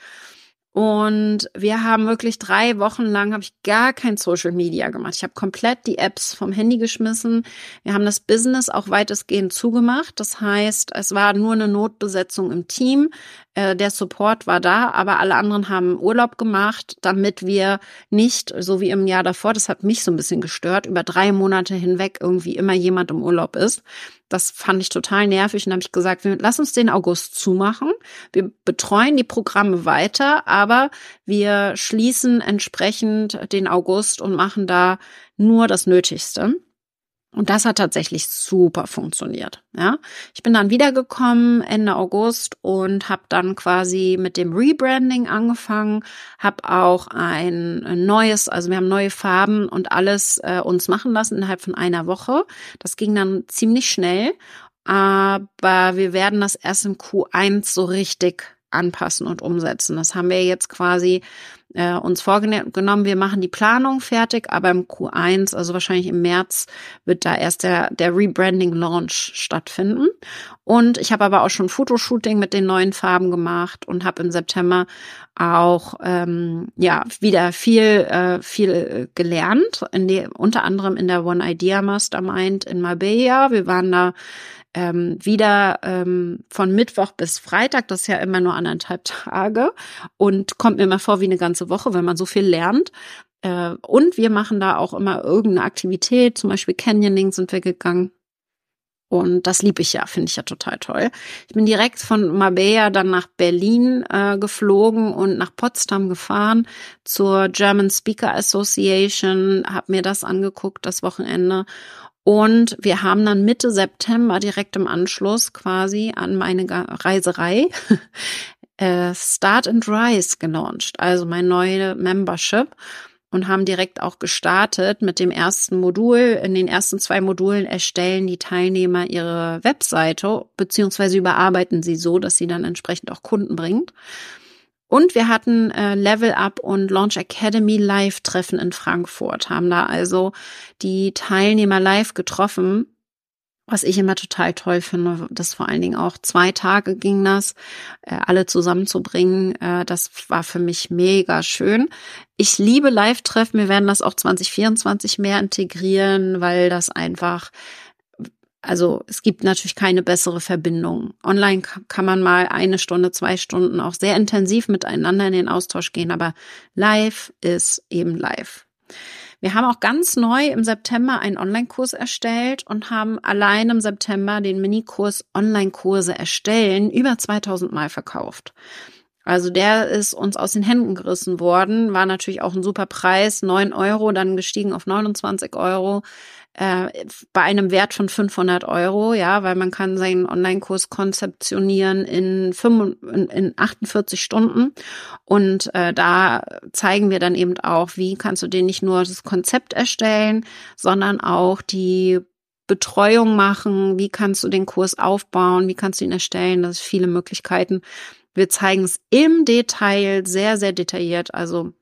Und wir haben wirklich drei Wochen lang habe ich gar kein Social Media gemacht. Ich habe komplett die Apps vom Handy geschmissen. Wir haben das Business auch weitestgehend zugemacht. Das heißt, es war nur eine Notbesetzung im Team. Äh, der Support war da, aber alle anderen haben Urlaub gemacht, damit wir nicht, so wie im Jahr davor, das hat mich so ein bisschen gestört, über drei Monate hinweg irgendwie immer jemand im Urlaub ist. Das fand ich total nervig und habe ich gesagt, wir, lass uns den August zumachen. Wir betreuen die Programme weiter, aber wir schließen entsprechend den August und machen da nur das Nötigste. Und das hat tatsächlich super funktioniert. Ja, ich bin dann wiedergekommen Ende August und habe dann quasi mit dem Rebranding angefangen, habe auch ein neues, also wir haben neue Farben und alles äh, uns machen lassen innerhalb von einer Woche. Das ging dann ziemlich schnell, aber wir werden das erst im Q1 so richtig anpassen und umsetzen. Das haben wir jetzt quasi äh, uns vorgenommen. Wir machen die Planung fertig, aber im Q1, also wahrscheinlich im März, wird da erst der, der Rebranding-Launch stattfinden. Und ich habe aber auch schon Fotoshooting mit den neuen Farben gemacht und habe im September auch ähm, ja wieder viel äh, viel gelernt, in die, unter anderem in der One Idea Mastermind in Marbella. Wir waren da ähm, wieder ähm, von Mittwoch bis Freitag, das ist ja immer nur anderthalb Tage und kommt mir immer vor wie eine ganze Woche, wenn man so viel lernt. Äh, und wir machen da auch immer irgendeine Aktivität, zum Beispiel Canyoning sind wir gegangen. Und das liebe ich ja, finde ich ja total toll. Ich bin direkt von Marbella dann nach Berlin äh, geflogen und nach Potsdam gefahren zur German Speaker Association, habe mir das angeguckt das Wochenende Und wir haben dann Mitte September direkt im Anschluss quasi an meine Reiserei [LAUGHS] äh, Start and Rise gelauncht, also mein neue Membership und haben direkt auch gestartet mit dem ersten Modul. In den ersten zwei Modulen erstellen die Teilnehmer ihre Webseite beziehungsweise überarbeiten sie so, dass sie dann entsprechend auch Kunden bringt. Und wir hatten äh, Level Up und Launch Academy Live-Treffen in Frankfurt, haben da also die Teilnehmer live getroffen, was ich immer total toll finde, dass vor allen Dingen auch zwei Tage ging das, äh, alle zusammenzubringen. Äh, das war für mich mega schön. Ich liebe Live-Treffen. Wir werden das auch 2024 mehr integrieren, weil das einfach also es gibt natürlich keine bessere Verbindung. Online kann man mal eine Stunde, zwei Stunden auch sehr intensiv miteinander in den Austausch gehen, aber live ist eben live. Wir haben auch ganz neu im September einen Online-Kurs erstellt und haben allein im September den Minikurs Online-Kurse erstellen über 2000 Mal verkauft. Also der ist uns aus den Händen gerissen worden, war natürlich auch ein super Preis, neun Euro, dann gestiegen auf 29 Euro äh, bei einem Wert von 500 Euro, ja, weil man kann seinen Online-Kurs konzeptionieren in, 5, in, in 48 Stunden. Und äh, da zeigen wir dann eben auch, wie kannst du dir nicht nur das Konzept erstellen, sondern auch die Betreuung machen, wie kannst du den Kurs aufbauen, wie kannst du ihn erstellen, das ist viele Möglichkeiten. Wir zeigen es im Detail sehr, sehr detailliert, also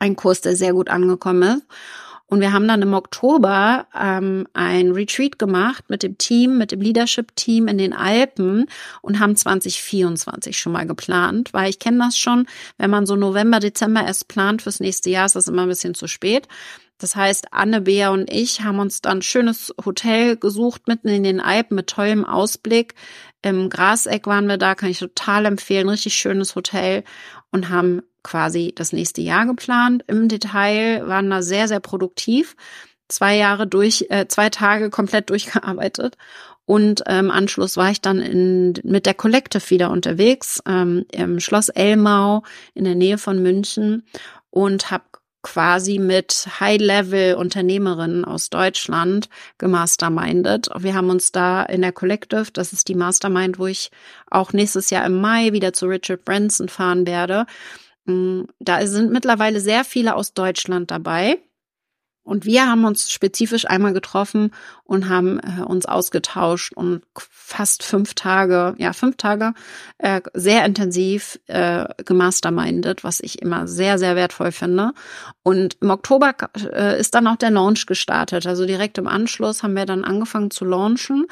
ein Kurs, der sehr gut angekommen ist. Und wir haben dann im Oktober ähm, ein Retreat gemacht mit dem Team, mit dem Leadership-Team in den Alpen und haben 2024 schon mal geplant, weil ich kenne das schon, wenn man so November, Dezember erst plant fürs nächste Jahr, ist das immer ein bisschen zu spät. Das heißt, Anne, Bea und ich haben uns dann ein schönes Hotel gesucht, mitten in den Alpen mit tollem Ausblick. Im Graseck waren wir da, kann ich total empfehlen. Richtig schönes Hotel und haben quasi das nächste Jahr geplant. Im Detail waren da sehr, sehr produktiv. Zwei Jahre durch, äh, zwei Tage komplett [LAUGHS] durchgearbeitet. Und ähm, Anschluss war ich dann in, mit der Collective wieder unterwegs ähm, im Schloss Elmau in der Nähe von München und habe quasi mit High-Level-Unternehmerinnen aus Deutschland gemastermindet. Wir haben uns da in der Collective, das ist die Mastermind, wo ich auch nächstes Jahr im Mai wieder zu Richard Branson fahren werde, da sind mittlerweile sehr viele aus Deutschland dabei. Und wir haben uns spezifisch einmal getroffen und haben äh, uns ausgetauscht und fast fünf Tage, ja, fünf Tage äh, sehr intensiv äh, gemastermindet, was ich immer sehr, sehr wertvoll finde. Und im Oktober äh, ist dann auch der Launch gestartet. Also direkt im Anschluss haben wir dann angefangen zu launchen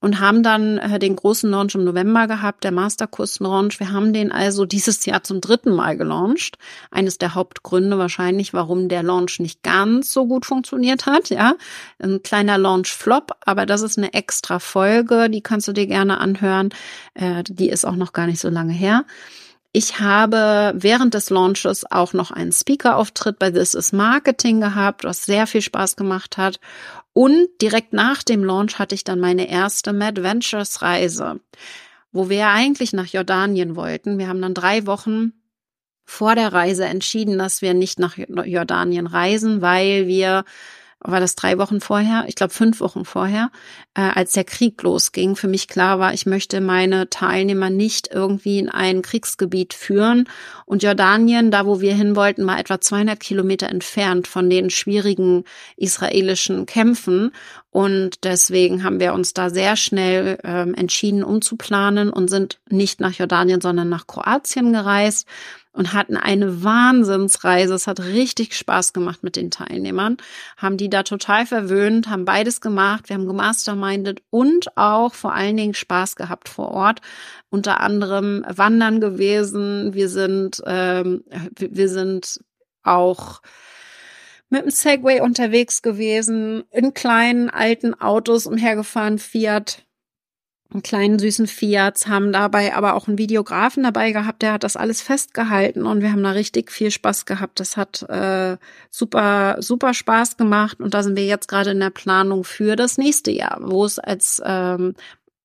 und haben dann äh, den großen Launch im November gehabt, der Masterkurs-Launch. Wir haben den also dieses Jahr zum dritten Mal gelauncht. Eines der Hauptgründe wahrscheinlich, warum der Launch nicht ganz so gut funktioniert hat. Ja, ein kleiner Launch-Flop, aber das ist eine extra Folge, die kannst du dir gerne anhören. Äh, die ist auch noch gar nicht so lange her. Ich habe während des Launches auch noch einen Speaker-Auftritt bei This is Marketing gehabt, was sehr viel Spaß gemacht hat. Und direkt nach dem Launch hatte ich dann meine erste Mad Ventures Reise, wo wir eigentlich nach Jordanien wollten. Wir haben dann drei Wochen vor der Reise entschieden, dass wir nicht nach Jordanien reisen, weil wir war das drei Wochen vorher, ich glaube fünf Wochen vorher, äh, als der Krieg losging, für mich klar war, ich möchte meine Teilnehmer nicht irgendwie in ein Kriegsgebiet führen. Und Jordanien, da wo wir hin wollten, war etwa 200 Kilometer entfernt von den schwierigen israelischen Kämpfen. Und deswegen haben wir uns da sehr schnell ähm, entschieden, umzuplanen und sind nicht nach Jordanien, sondern nach Kroatien gereist und hatten eine Wahnsinnsreise. Es hat richtig Spaß gemacht mit den Teilnehmern, haben die da total verwöhnt, haben beides gemacht. Wir haben gemastermindet und auch vor allen Dingen Spaß gehabt vor Ort. Unter anderem wandern gewesen. Wir sind, ähm, wir sind auch mit dem Segway unterwegs gewesen, in kleinen alten Autos umhergefahren, Fiat kleinen süßen Fiat, haben dabei aber auch einen Videografen dabei gehabt, der hat das alles festgehalten und wir haben da richtig viel Spaß gehabt. Das hat äh, super, super Spaß gemacht und da sind wir jetzt gerade in der Planung für das nächste Jahr, wo es als ähm,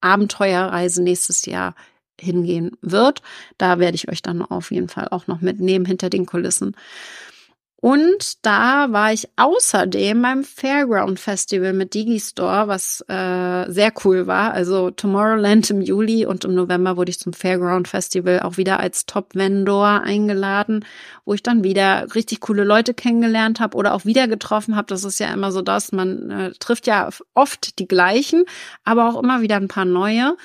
Abenteuerreise nächstes Jahr hingehen wird. Da werde ich euch dann auf jeden Fall auch noch mitnehmen hinter den Kulissen. Und da war ich außerdem beim Fairground Festival mit Digistore, was äh, sehr cool war. Also Tomorrowland im Juli und im November wurde ich zum Fairground Festival auch wieder als Top-Vendor eingeladen, wo ich dann wieder richtig coole Leute kennengelernt habe oder auch wieder getroffen habe. Das ist ja immer so das, man äh, trifft ja oft die gleichen, aber auch immer wieder ein paar neue.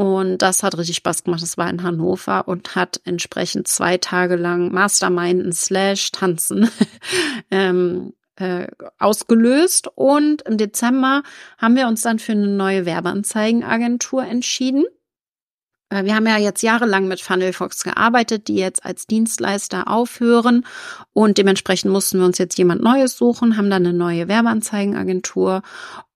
Und das hat richtig Spaß gemacht. Das war in Hannover und hat entsprechend zwei Tage lang Masterminden slash Tanzen [LAUGHS] ähm, äh, ausgelöst. Und im Dezember haben wir uns dann für eine neue Werbeanzeigenagentur entschieden. Äh, wir haben ja jetzt jahrelang mit Funnelfox gearbeitet, die jetzt als Dienstleister aufhören und dementsprechend mussten wir uns jetzt jemand Neues suchen, haben dann eine neue Werbeanzeigenagentur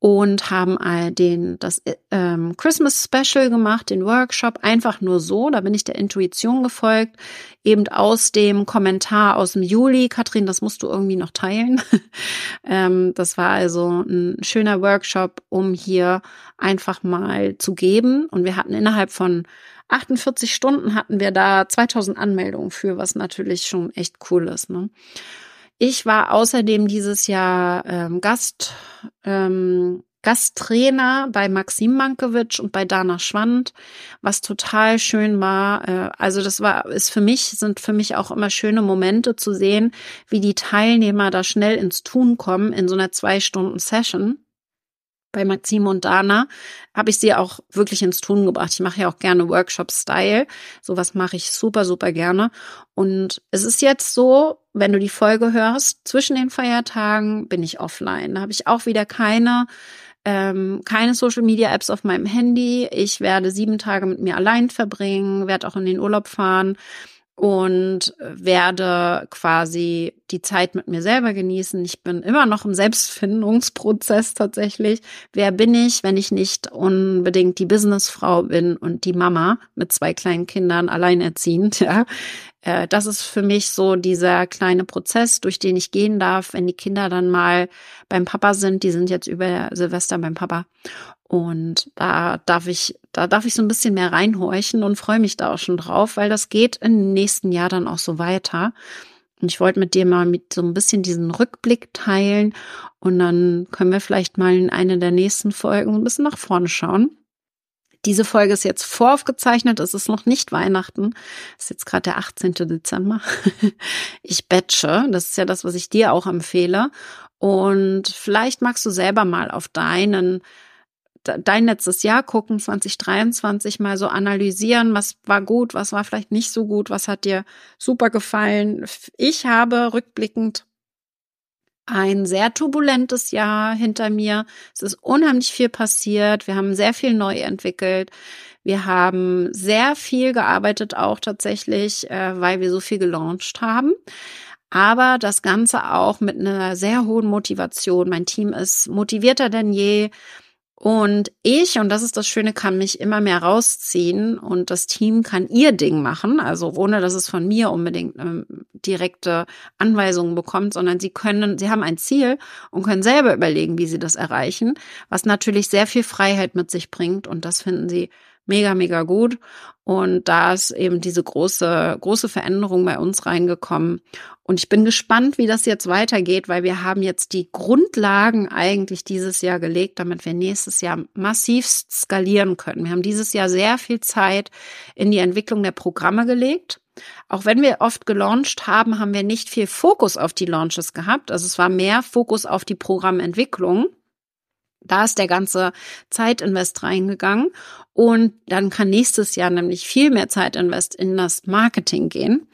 und haben all den das ähm, Christmas Special gemacht, den Workshop einfach nur so. Da bin ich der Intuition gefolgt, eben aus dem Kommentar aus dem Juli. Katrin, das musst du irgendwie noch teilen. [LAUGHS] ähm, das war also ein schöner Workshop, um hier einfach mal zu geben. Und wir hatten innerhalb von 48 Stunden hatten wir da 2000 Anmeldungen für, was natürlich schon echt cool ist. Ne? Ich war außerdem dieses Jahr ähm, Gast, ähm, Gasttrainer bei Maxim Mankiewicz und bei Dana Schwand, was total schön war. Äh, also das war, ist für mich, sind für mich auch immer schöne Momente zu sehen, wie die Teilnehmer da schnell ins Tun kommen in so einer zwei Stunden Session bei Maxim und Dana habe ich sie auch wirklich ins Tun gebracht. Ich mache ja auch gerne Workshop-Style. Sowas mache ich super, super gerne. Und es ist jetzt so, wenn du die Folge hörst, zwischen den Feiertagen bin ich offline. Da habe ich auch wieder keine ähm, keine Social Media Apps auf meinem Handy. Ich werde sieben Tage mit mir allein verbringen, werde auch in den Urlaub fahren und werde quasi die Zeit mit mir selber genießen. Ich bin immer noch im Selbstfindungsprozess tatsächlich. Wer bin ich, wenn ich nicht unbedingt die Businessfrau bin und die Mama mit zwei kleinen Kindern alleinerziehend, [LAUGHS] ja? Äh, das ist für mich so dieser kleine Prozess, durch den ich gehen darf, wenn die Kinder dann mal beim Papa sind. Die sind jetzt über Silvester beim Papa. Und da darf ich, da darf ich so ein bisschen mehr reinhorchen und freue mich da auch schon drauf, weil das geht im nächsten Jahr dann auch so weiter. Und ich wollte mit dir mal mit so ein bisschen diesen Rückblick teilen und dann können wir vielleicht mal in eine der nächsten Folgen ein bisschen nach vorne schauen. Diese Folge ist jetzt voraufgezeichnet, es ist noch nicht Weihnachten. Es ist jetzt gerade der 18. Dezember. [LAUGHS] Ich batche, das ist ja das, was ich dir auch empfehle. Und vielleicht magst du selber mal auf deinen dein letztes Jahr gucken, 2023 mal so analysieren, was war gut, was war vielleicht nicht so gut, was hat dir super gefallen. Ich habe rückblickend ein sehr turbulentes Jahr hinter mir. Es ist unheimlich viel passiert. Wir haben sehr viel neu entwickelt. Wir haben sehr viel gearbeitet auch tatsächlich, äh, weil wir so viel gelauncht haben aber das Ganze auch mit einer sehr hohen Motivation. Mein Team ist motivierter denn je. Und ich, und das ist das Schöne, kann mich immer mehr rausziehen und das Team kann ihr Ding machen, also ohne dass es von mir unbedingt ähm, direkte Anweisungen bekommt, sondern sie können, sie haben ein Ziel und können selber überlegen, wie sie das erreichen, was natürlich sehr viel Freiheit mit sich bringt. Und das finden sie mega, mega gut. Und da ist eben diese große, große Veränderung bei uns reingekommen. Und ich bin gespannt, wie das jetzt weitergeht, weil wir haben jetzt die Grundlagen eigentlich dieses Jahr gelegt, damit wir nächstes Jahr massiv skalieren können. Wir haben dieses Jahr sehr viel Zeit in die Entwicklung der Programme gelegt. Auch wenn wir oft gelauncht haben, haben wir nicht viel Fokus auf die Launches gehabt. Also es war mehr Fokus auf die Programmentwicklung. Da ist der ganze Zeitinvest reingegangen und dann kann nächstes Jahr nämlich viel mehr Zeitinvest in das Marketing gehen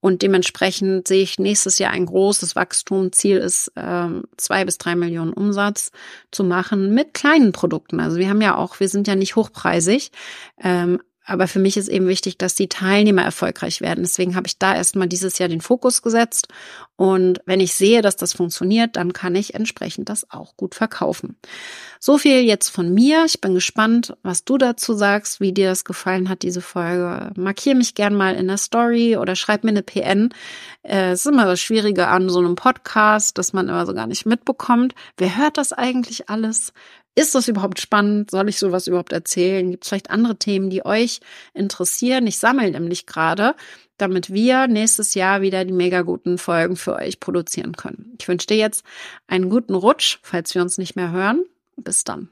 und dementsprechend sehe ich nächstes Jahr ein großes Wachstum. Ziel ist ähm, zwei bis drei Millionen Umsatz zu machen mit kleinen Produkten. Also wir haben ja auch, wir sind ja nicht hochpreisig, ähm, aber für mich ist eben wichtig, dass die Teilnehmer erfolgreich werden. Deswegen habe ich da erstmal dieses Jahr den Fokus gesetzt. Und wenn ich sehe, dass das funktioniert, dann kann ich entsprechend das auch gut verkaufen. So viel jetzt von mir. Ich bin gespannt, was du dazu sagst, wie dir das gefallen hat, diese Folge. Markier mich gern mal in der Story oder schreib mir eine PN. Äh, es ist immer das Schwierige an so einem Podcast, dass man immer so gar nicht mitbekommt. Wer hört das eigentlich alles? Ist das überhaupt spannend? Soll ich sowas überhaupt erzählen? Gibt es vielleicht andere Themen, die euch interessieren? Ich sammle nämlich gerade, damit wir nächstes Jahr wieder die mega guten Folgen für euch produzieren können. Ich wünsche dir jetzt einen guten Rutsch, falls wir uns nicht mehr hören. Bis dann.